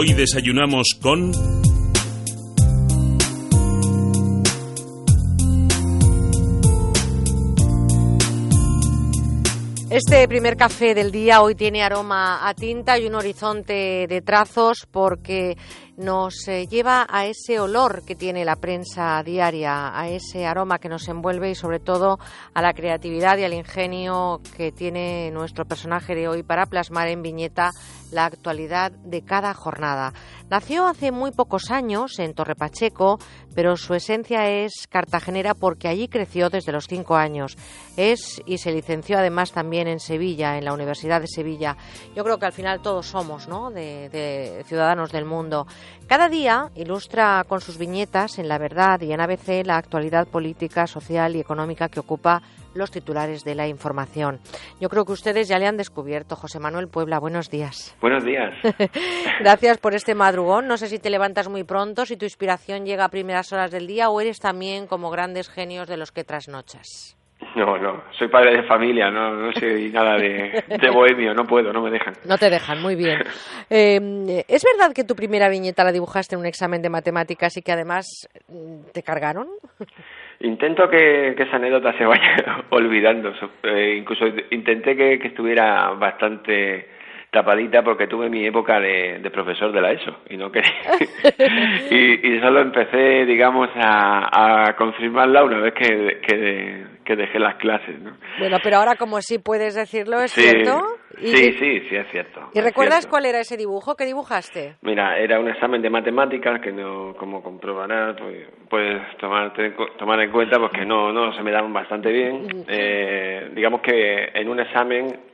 Hoy desayunamos con... Este primer café del día hoy tiene aroma a tinta y un horizonte de trazos porque nos eh, lleva a ese olor que tiene la prensa diaria, a ese aroma que nos envuelve y sobre todo a la creatividad y al ingenio que tiene nuestro personaje de hoy para plasmar en viñeta la actualidad de cada jornada. Nació hace muy pocos años en Torrepacheco, pero su esencia es cartagenera porque allí creció desde los cinco años. Es y se licenció además también en Sevilla, en la Universidad de Sevilla. Yo creo que al final todos somos ¿no? de, de ciudadanos del mundo. Cada día ilustra con sus viñetas en La Verdad y en ABC la actualidad política, social y económica que ocupa los titulares de la información. Yo creo que ustedes ya le han descubierto. José Manuel Puebla, buenos días. Buenos días. Gracias por este madrugón. No sé si te levantas muy pronto, si tu inspiración llega a primeras horas del día o eres también como grandes genios de los que trasnochas. No, no, soy padre de familia, no, no soy nada de, de bohemio, no puedo, no me dejan. No te dejan, muy bien. Eh, ¿Es verdad que tu primera viñeta la dibujaste en un examen de matemáticas y que además mm, te cargaron? Intento que, que esa anécdota se vaya olvidando. Eh, incluso intenté que, que estuviera bastante tapadita porque tuve mi época de, de profesor de la ESO y no quería y, y solo empecé digamos a, a confirmarla una vez que, que, que, dejé las clases ¿no? bueno pero ahora como sí puedes decirlo es sí, cierto ¿Y, sí sí sí es cierto y es recuerdas cierto. cuál era ese dibujo qué dibujaste mira era un examen de matemáticas que no como comprobarás pues puedes tomar tomar en cuenta pues que no no se me daban bastante bien eh, digamos que en un examen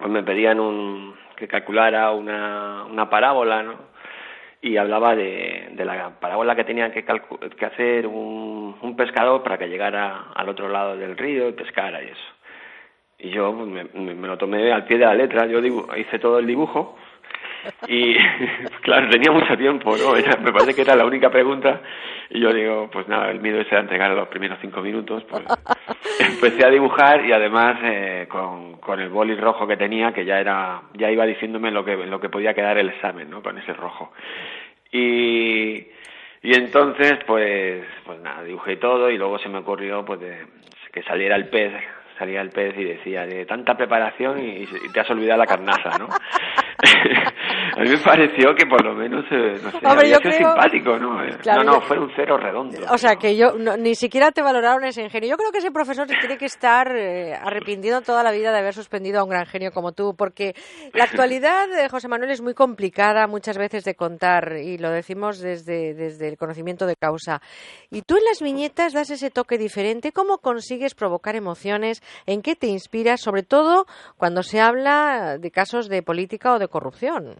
pues me pedían un, que calculara una, una parábola, ¿no? Y hablaba de, de la parábola que tenía que, que hacer un, un, pescador para que llegara al otro lado del río y pescara y eso. Y yo pues, me, me, lo tomé al pie de la letra, yo hice todo el dibujo y claro, tenía mucho tiempo, ¿no? Era, me parece que era la única pregunta y yo digo, pues nada, el miedo era entregar los primeros cinco minutos, pues empecé a dibujar y además eh, con, con el boli rojo que tenía, que ya era, ya iba diciéndome lo que, lo que podía quedar el examen, ¿no? Con ese rojo. Y, y entonces, pues, pues nada, dibujé todo y luego se me ocurrió, pues, de, que saliera el pez salía el pez y decía de tanta preparación y, y te has olvidado la carnaza, ¿no? A mí me pareció que por lo menos, eh, no sé, Hombre, había yo sido creo... simpático, ¿no? Claro, no, fue un cero redondo. O sea, que yo no, ni siquiera te valoraron ese ingenio. Yo creo que ese profesor tiene que estar eh, arrepintiendo toda la vida de haber suspendido a un gran genio como tú, porque la actualidad, eh, José Manuel, es muy complicada muchas veces de contar y lo decimos desde, desde el conocimiento de causa. Y tú en las viñetas das ese toque diferente. ¿Cómo consigues provocar emociones? ¿En qué te inspiras? Sobre todo cuando se habla de casos de política o de corrupción.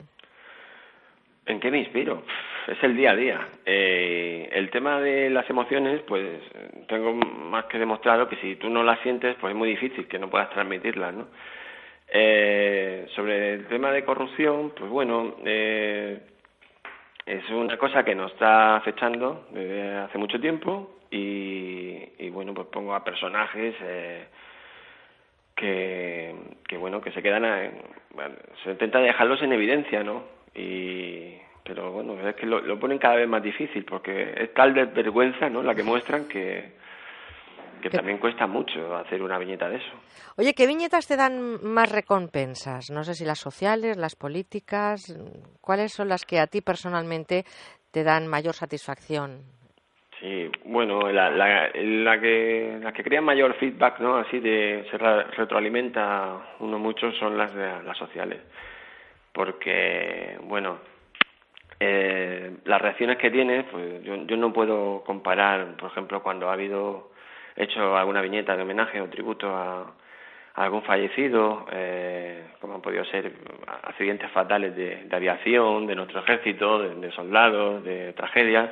¿En qué me inspiro? Es el día a día. Eh, el tema de las emociones, pues tengo más que demostrado que si tú no las sientes, pues es muy difícil que no puedas transmitirlas, ¿no? Eh, sobre el tema de corrupción, pues bueno, eh, es una cosa que nos está acechando desde hace mucho tiempo y, y bueno, pues pongo a personajes eh, que, que bueno, que se quedan, bueno, se intenta dejarlos en evidencia, ¿no? Y, pero bueno, es que lo, lo, ponen cada vez más difícil porque es tal desvergüenza, ¿no? La que muestran que, que también cuesta mucho hacer una viñeta de eso. Oye, ¿qué viñetas te dan más recompensas? No sé si las sociales, las políticas, ¿cuáles son las que a ti personalmente te dan mayor satisfacción? Sí, bueno, la, la, la que la que crea mayor feedback, ¿no? Así de se retroalimenta uno mucho son las de las sociales, porque bueno, eh, las reacciones que tiene, pues yo, yo no puedo comparar, por ejemplo, cuando ha habido hecho alguna viñeta de homenaje o tributo a, algún fallecido, eh, como han podido ser accidentes fatales de, de aviación, de nuestro ejército, de, de soldados, de tragedias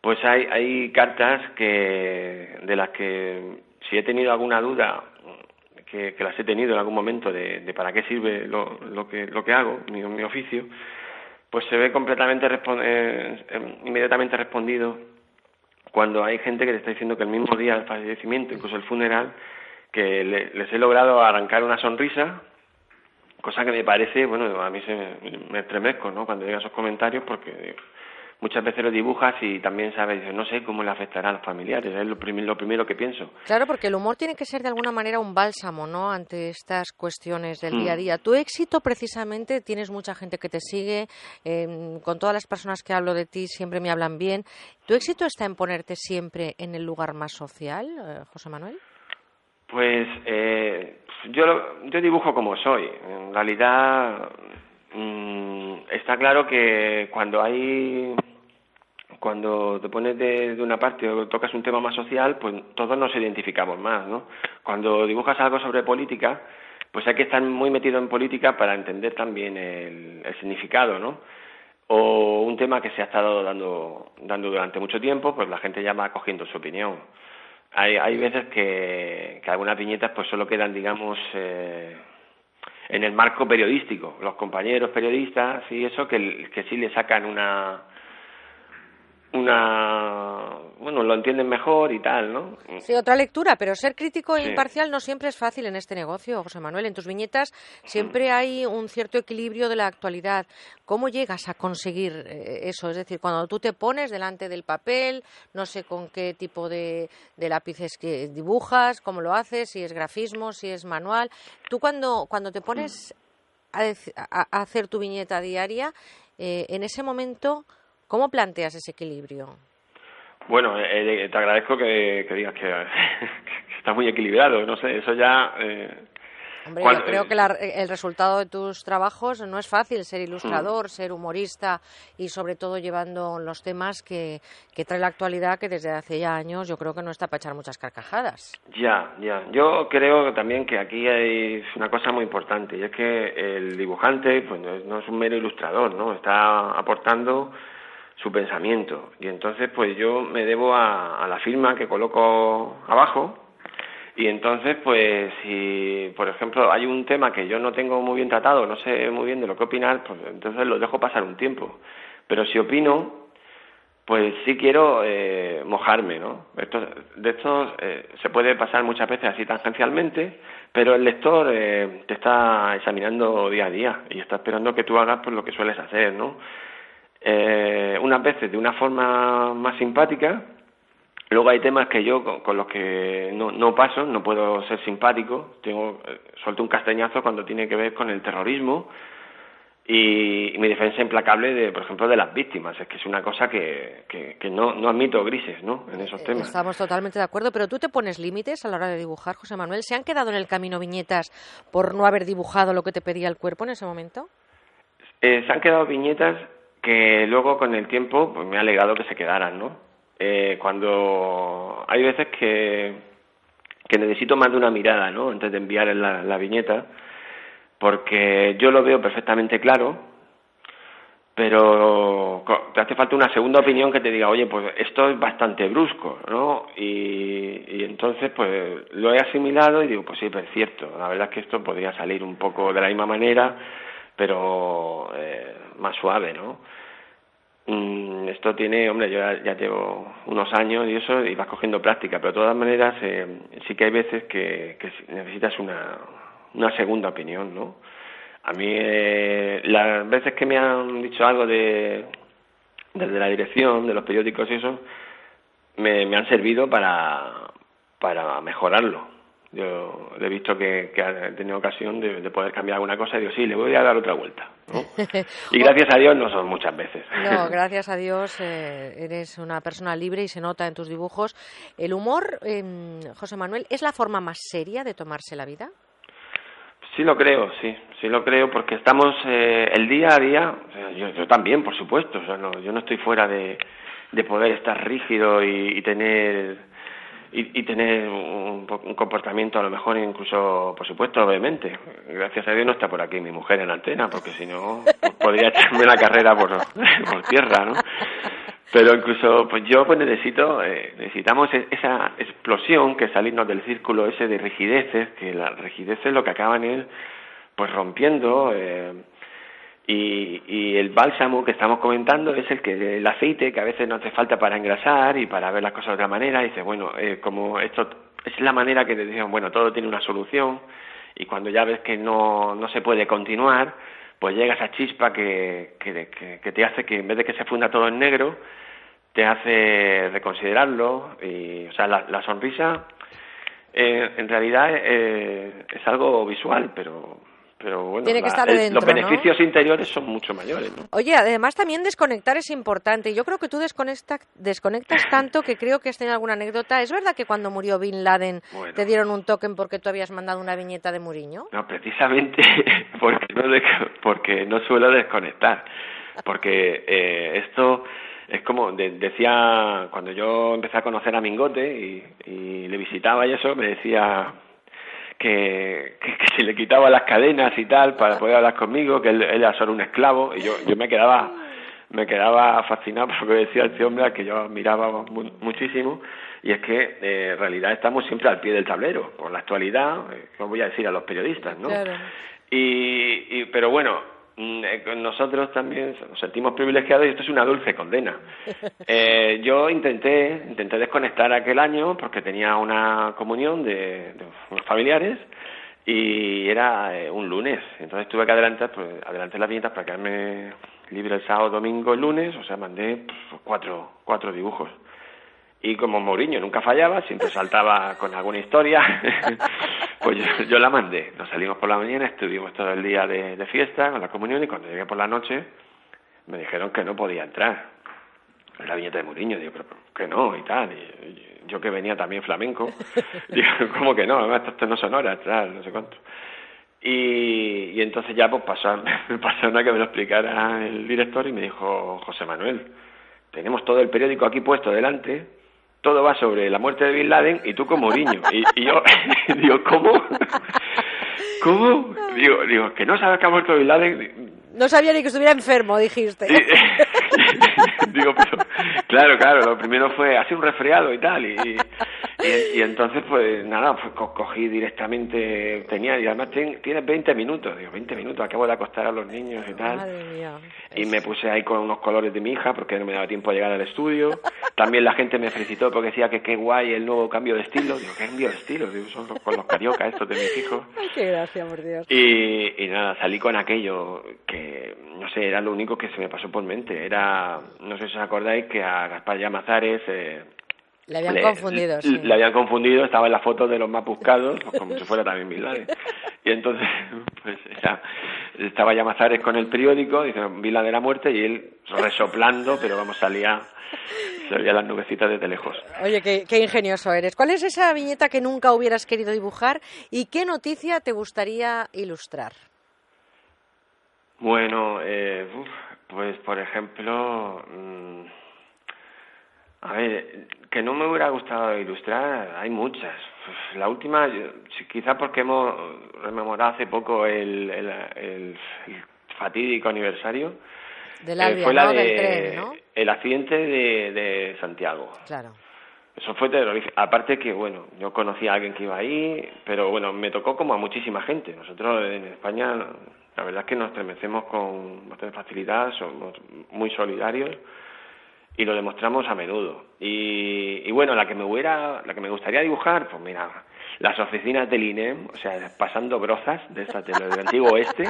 pues hay, hay cartas que de las que si he tenido alguna duda que, las he tenido en algún momento de, para qué sirve lo, lo que lo que hago mi, mi oficio pues se ve completamente respon eh, inmediatamente respondido cuando hay gente que te está diciendo que el mismo día del fallecimiento incluso el funeral que le, les he logrado arrancar una sonrisa cosa que me parece, bueno, a mí se me, me estremezco, ¿no? Cuando llegan esos comentarios porque muchas veces lo dibujas y también sabes, no sé cómo le afectará a los familiares, es lo, lo primero que pienso. Claro, porque el humor tiene que ser de alguna manera un bálsamo, ¿no?, ante estas cuestiones del día a mm. día. Tu éxito, precisamente, tienes mucha gente que te sigue, em, con todas las personas que hablo de ti siempre me hablan bien. ¿Tu éxito está en ponerte siempre en el lugar más social, eh, José Manuel? Pues eh, yo, yo dibujo como soy. En realidad mm, está claro que cuando hay cuando te pones de, una parte o tocas un tema más social, pues todos nos identificamos más, ¿no? Cuando dibujas algo sobre política, pues hay que estar muy metido en política para entender también el, significado, ¿no? O un tema que se ha estado dando, dando durante mucho tiempo, pues la gente ya va cogiendo su opinión. Hay, hay veces que, que algunas viñetas pues solo quedan, digamos, eh, en el marco periodístico. Los compañeros periodistas y eso que, que sí le sacan una una bueno lo entienden mejor y tal no sí otra lectura pero ser crítico e imparcial no siempre es fácil en este negocio José Manuel. En tus viñetas siempre hay un cierto equilibrio de la actualidad. Cómo llegas a conseguir eh, eso es decir cuando tú te pones delante del papel no sé con qué tipo de, lápices que dibujas cómo lo haces si es grafismo si es manual. Tú cuando cuando te pones a, hacer tu viñeta diaria eh, en ese momento ¿Cómo planteas ese equilibrio? Bueno, eh, eh, te agradezco que, digas que, está muy equilibrado. No sé, eso ya. Eh, Hombre, yo creo que el resultado de tus trabajos no es fácil ser ilustrador, mm. ser humorista y sobre todo llevando los temas que, que trae la actualidad que desde hace ya años yo creo que no está para echar muchas carcajadas. Ya, ya. Yo creo también que aquí hay una cosa muy importante y es que el dibujante pues, no es un mero ilustrador, ¿no? Está aportando su pensamiento. Y entonces, pues yo me debo a, la firma que coloco abajo. Y entonces, pues si, por ejemplo, hay un tema que yo no tengo muy bien tratado, no sé muy bien de lo que opinar, pues entonces lo dejo pasar un tiempo. Pero si opino, pues sí quiero eh, mojarme, ¿no? Esto, de esto eh, se puede pasar muchas veces así tangencialmente, pero el lector eh, te está examinando día a día y está esperando que tú hagas pues lo que sueles hacer, ¿no? Eh, unas veces de una forma más simpática, luego hay temas que yo con, los que no, no, paso, no puedo ser simpático, tengo eh, suelto un castañazo cuando tiene que ver con el terrorismo y, mi defensa implacable de, por ejemplo, de las víctimas, es que es una cosa que, que, no, no admito grises, ¿no? En esos temas. Estamos totalmente de acuerdo, pero tú te pones límites a la hora de dibujar, José Manuel. ¿Se han quedado en el camino viñetas por no haber dibujado lo que te pedía el cuerpo en ese momento? Eh, se han quedado viñetas que luego con el tiempo pues, me ha alegado que se quedaran, ¿no? Eh, cuando hay veces que, que necesito más de una mirada, ¿no? Antes de enviar la, la viñeta, porque yo lo veo perfectamente claro, pero te hace falta una segunda opinión que te diga, oye, pues esto es bastante brusco, ¿no? Y, y entonces, pues lo he asimilado y digo, pues sí, pero es cierto, la verdad es que esto podría salir un poco de la misma manera, pero eh, más suave, ¿no? Mm, esto tiene, hombre, yo ya, llevo unos años y eso, y vas cogiendo práctica, pero de todas maneras eh, sí que hay veces que, necesitas una, una segunda opinión, ¿no? A mí, eh, las veces que me han dicho algo de desde la dirección, de los periódicos y eso, me, me han servido para, para mejorarlo yo he visto que, que ha tenido ocasión de, poder cambiar alguna cosa y digo, sí, le voy a dar otra vuelta. y gracias a Dios no son muchas veces. no, gracias a Dios eh, eres una persona libre y se nota en tus dibujos. ¿El humor, eh, José Manuel, es la forma más seria de tomarse la vida? Sí lo creo, sí, sí lo creo, porque estamos eh, el día a día, yo, también, por supuesto, yo no estoy fuera de, de poder estar rígido y tener y, y tener un, comportamiento a lo mejor incluso, por supuesto, obviamente. Gracias a Dios no está por aquí mi mujer en antena, porque si no pues podría echarme la carrera por, por tierra, ¿no? Pero incluso, pues yo pues necesito, eh, necesitamos e-, esa explosión que salirnos del círculo ese de rigideces, que la rigidez es lo que acaban él, pues rompiendo, eh, y, y, el bálsamo que estamos comentando es el que el aceite que a veces no hace falta para engrasar y para ver las cosas de otra manera. Y dice, bueno, eh, como esto es la manera que te dicen, bueno, todo tiene una solución y cuando ya ves que no, no se puede continuar, pues llega esa chispa que, que, que, te hace que en vez de que se funda todo en negro, te hace reconsiderarlo y, o sea, la, la sonrisa eh, en realidad eh, es algo visual, pero pero bueno, Tiene que estar dentro, los beneficios interiores son mucho mayores. ¿no? Oye, además también desconectar es importante. Yo creo que tú desconectas, desconectas tanto que creo que has tenido alguna anécdota. ¿Es verdad que cuando murió Bin Laden te dieron un token porque tú habías mandado una viñeta de Muriño? No, precisamente porque no, porque no suelo desconectar. Porque eh, esto es como decía cuando yo empecé a conocer a Mingote y, y le visitaba y eso, me decía que, que, se le quitaba las cadenas y tal para poder hablar conmigo, que él, era solo un esclavo y yo, yo me quedaba me quedaba fascinado por lo que decía este hombre que yo admiraba muchísimo y es que eh, en realidad estamos siempre al pie del tablero con la actualidad, eh, voy a decir a los periodistas, ¿no? Y, y, pero bueno, nosotros también nos sentimos privilegiados y esto es una dulce condena. Eh, yo intenté, intenté desconectar aquel año porque tenía una comunión de, unos familiares y era eh, un lunes. Entonces tuve que adelantar, pues, adelanté las viñetas para quedarme libre el sábado, domingo, el lunes, o sea, mandé pues, cuatro, cuatro dibujos. Y como Mourinho nunca fallaba, siempre saltaba con alguna historia, pues yo, la mandé. Nos salimos por la mañana, estuvimos todo el día de, fiesta con la comunión y cuando llegué por la noche me dijeron que no podía entrar. La viñeta de Mourinho, digo, pero que no y tal. Y, yo que venía también flamenco, digo, ¿cómo que no? Además, esto no son horas, tal, no sé cuánto. Y, y entonces ya pues pasó, pasó una que me lo explicara el director y me dijo, José Manuel, tenemos todo el periódico aquí puesto delante todo va sobre la muerte de Bin Laden y tú como niño. Y, y yo digo, ¿cómo? ¿Cómo? Digo, digo, que no sabes que ha muerto Bin Laden. No sabía ni que estuviera enfermo, dijiste. digo, pero, claro, claro, lo primero fue así un resfriado y tal. Y, y, entonces, pues nada, pues cogí directamente, tenía, y además tienes 20 minutos, digo, 20 minutos, acabo de acostar a los niños y tal. Y me puse ahí con unos colores de mi hija porque no me daba tiempo a llegar al estudio. También la gente me felicitó porque decía que qué guay el nuevo cambio de estilo. Digo, ¿qué cambio de estilo? Digo, son con los cariocas estos de mis hijos. Ay, qué gracia, por Dios. Y, y nada, salí con aquello que, no sé, era lo único que se me pasó por mente. Era, no sé si os acordáis que a Gaspar Llamazares... Eh, le habían confundido, sí. Le habían confundido, estaba en la foto de los más buscados, pues como si fuera también Bin Y entonces, pues ya, estaba ya Mazares con el periódico, dice Bin de la muerte, y él resoplando, pero vamos, salía, salía las nubecitas desde lejos. Oye, qué, qué ingenioso eres. ¿Cuál es esa viñeta que nunca hubieras querido dibujar y qué noticia te gustaría ilustrar? Bueno, eh, pues por ejemplo... Mmm, a ver, que no me hubiera gustado ilustrar, hay muchas. La última, quizá porque hemos rememorado hace poco el, el, fatídico aniversario, Del eh, fue la de, el accidente de, de Santiago. Claro. Eso fue terrorífico. Aparte que, bueno, yo conocí a alguien que iba ahí, pero bueno, me tocó como a muchísima gente. Nosotros en España, la verdad es que nos estremecemos con bastante facilidad, somos muy solidarios y lo demostramos a menudo. Y, y, bueno, la que me hubiera, la que me gustaría dibujar, pues mira, las oficinas del INEM, o sea, pasando brozas de esta del antiguo oeste,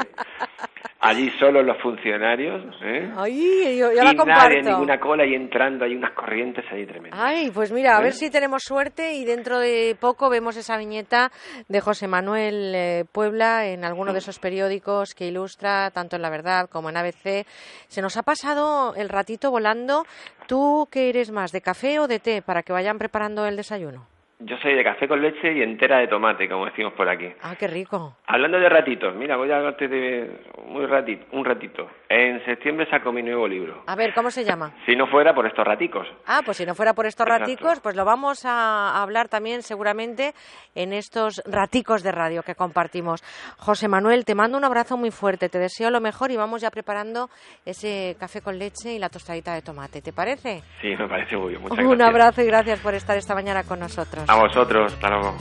allí solo los funcionarios, ¿eh? Ay, yo, y la nadie, ninguna cola y entrando, hay unas corrientes ahí tremendas. Ay, pues mira, a ver si tenemos suerte y dentro de poco vemos esa viñeta de José Manuel eh, Puebla en alguno de esos periódicos que ilustra tanto en La Verdad como en ABC. Se nos ha pasado el ratito volando. ¿Tú qué eres más, de café o de té para que vayan preparando el desayuno? Yo soy de café con leche y entera de tomate, como decimos por aquí. Ah, qué rico. Hablando de ratitos, mira, voy a hablarte de muy ratito, un ratito. En septiembre saco mi nuevo libro. A ver, ¿cómo se llama? Si no fuera por estos raticos. Ah, pues si no fuera por estos raticos, pues lo vamos a hablar también seguramente en estos raticos de radio que compartimos. José Manuel, te mando un abrazo muy fuerte, te deseo lo mejor y vamos ya preparando ese café con leche y la tostadita de tomate, ¿te parece? Sí, me parece muy bien. Muchas un abrazo y gracias por estar esta mañana con nosotros. A vosotros, hasta luego.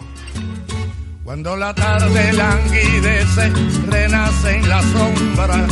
Cuando la tarde languidece, renace en la sombra